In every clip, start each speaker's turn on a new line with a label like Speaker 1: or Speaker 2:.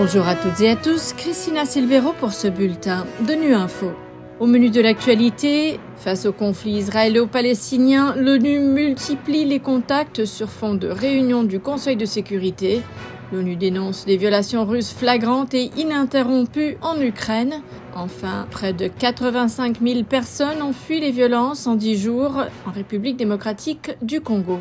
Speaker 1: Bonjour à toutes et à tous, Christina Silvero pour ce bulletin de Nu Info. Au menu de l'actualité, face au conflit israélo-palestinien, l'ONU multiplie les contacts sur fond de réunion du Conseil de sécurité. L'ONU dénonce des violations russes flagrantes et ininterrompues en Ukraine. Enfin, près de 85 000 personnes ont fui les violences en 10 jours en République démocratique du Congo.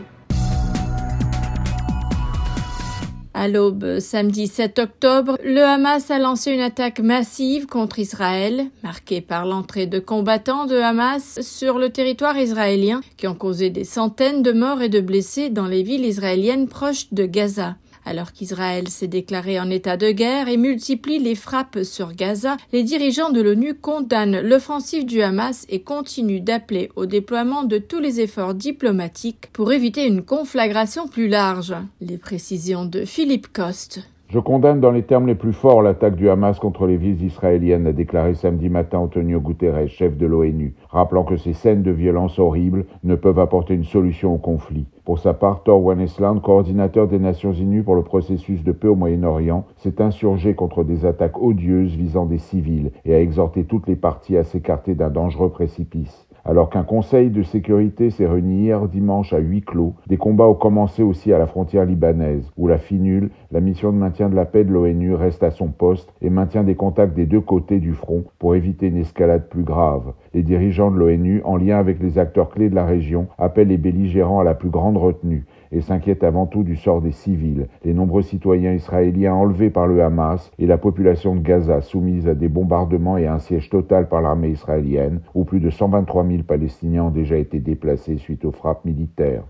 Speaker 1: À l'aube, samedi 7 octobre, le Hamas a lancé une attaque massive contre Israël, marquée par l'entrée de combattants de Hamas sur le territoire israélien, qui ont causé des centaines de morts et de blessés dans les villes israéliennes proches de Gaza. Alors qu'Israël s'est déclaré en état de guerre et multiplie les frappes sur Gaza, les dirigeants de l'ONU condamnent l'offensive du Hamas et continuent d'appeler au déploiement de tous les efforts diplomatiques pour éviter une conflagration plus large. Les précisions de Philippe Coste.
Speaker 2: Je condamne dans les termes les plus forts l'attaque du Hamas contre les villes israéliennes, a déclaré samedi matin Antonio Guterres, chef de l'ONU, rappelant que ces scènes de violence horribles ne peuvent apporter une solution au conflit. Pour sa part, Thor Wanesland, coordinateur des Nations Unies pour le processus de paix au Moyen-Orient, s'est insurgé contre des attaques odieuses visant des civils et a exhorté toutes les parties à s'écarter d'un dangereux précipice. Alors qu'un conseil de sécurité s'est réuni hier dimanche à huis clos, des combats ont commencé aussi à la frontière libanaise, où la FINUL, la mission de maintien de la paix de l'ONU, reste à son poste et maintient des contacts des deux côtés du front pour éviter une escalade plus grave. Les dirigeants de l'ONU, en lien avec les acteurs clés de la région, appellent les belligérants à la plus grande retenue et s'inquiètent avant tout du sort des civils, les nombreux citoyens israéliens enlevés par le Hamas et la population de Gaza soumise à des bombardements et à un siège total par l'armée israélienne, où plus de 123 000 Palestiniens ont déjà été déplacés suite aux frappes militaires.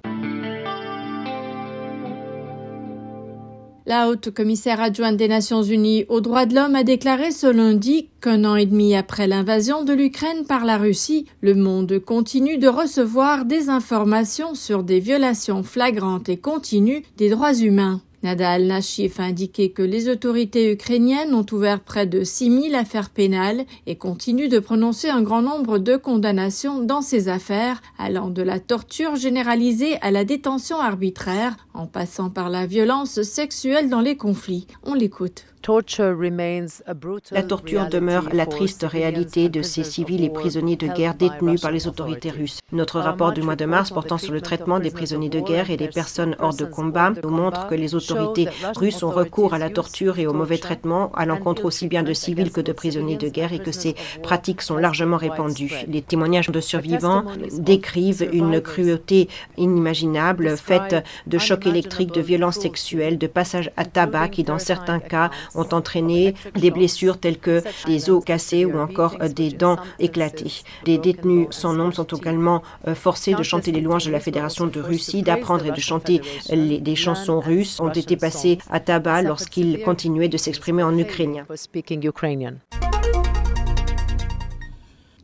Speaker 1: La haute commissaire adjointe des Nations Unies aux droits de l'homme a déclaré ce lundi qu'un an et demi après l'invasion de l'Ukraine par la Russie, le monde continue de recevoir des informations sur des violations flagrantes et continues des droits humains. Nada al-Nashif a indiqué que les autorités ukrainiennes ont ouvert près de 6000 affaires pénales et continuent de prononcer un grand nombre de condamnations dans ces affaires, allant de la torture généralisée à la détention arbitraire, en passant par la violence sexuelle dans les conflits. On l'écoute.
Speaker 3: La torture demeure la triste réalité de ces civils et prisonniers de guerre détenus par les autorités russes. Notre rapport du mois de mars portant sur le traitement des prisonniers de guerre et des personnes hors de combat nous montre que les autorités russes ont recours à la torture et au mauvais traitement à l'encontre aussi bien de civils que de prisonniers de guerre et que ces pratiques sont largement répandues. Les témoignages de survivants décrivent une cruauté inimaginable faite de chocs électriques, de violences sexuelles, de passages à tabac qui dans certains cas ont entraîné des blessures telles que des os cassés ou encore euh, des dents éclatées. Des détenus sans nombre sont également euh, forcés de chanter les louanges de la Fédération de Russie, d'apprendre et de chanter des chansons russes, ont été passés à tabac lorsqu'ils continuaient de s'exprimer en ukrainien.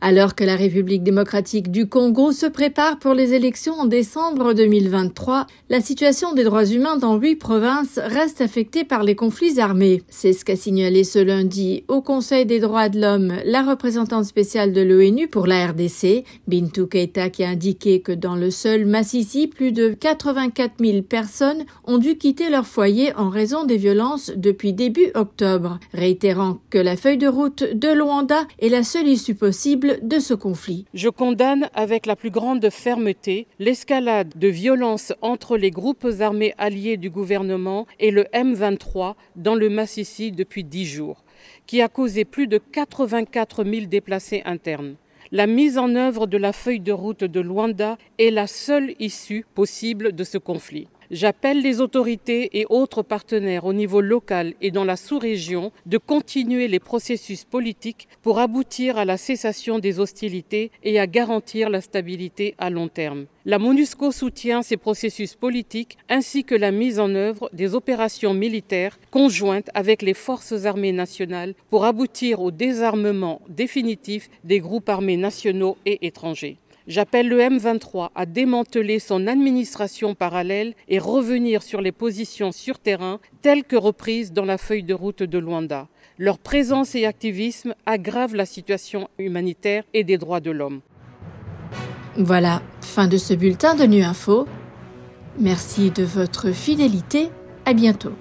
Speaker 1: Alors que la République démocratique du Congo se prépare pour les élections en décembre 2023, la situation des droits humains dans huit provinces reste affectée par les conflits armés. C'est ce qu'a signalé ce lundi au Conseil des droits de l'homme la représentante spéciale de l'ONU pour la RDC, Bintou Keita, qui a indiqué que dans le seul Massissi, plus de 84 000 personnes ont dû quitter leur foyer en raison des violences depuis début octobre, réitérant que la feuille de route de Luanda est la seule issue possible de ce conflit.
Speaker 4: Je condamne avec la plus grande fermeté l'escalade de violence entre les groupes armés alliés du gouvernement et le M23 dans le Massissi depuis dix jours, qui a causé plus de 84 000 déplacés internes. La mise en œuvre de la feuille de route de Luanda est la seule issue possible de ce conflit. J'appelle les autorités et autres partenaires au niveau local et dans la sous-région de continuer les processus politiques pour aboutir à la cessation des hostilités et à garantir la stabilité à long terme. La MONUSCO soutient ces processus politiques ainsi que la mise en œuvre des opérations militaires conjointes avec les forces armées nationales pour aboutir au désarmement définitif des groupes armés nationaux et étrangers. J'appelle le M23 à démanteler son administration parallèle et revenir sur les positions sur terrain telles que reprises dans la feuille de route de Luanda. Leur présence et activisme aggravent la situation humanitaire et des droits de l'homme.
Speaker 1: Voilà, fin de ce bulletin de Nu Info. Merci de votre fidélité. À bientôt.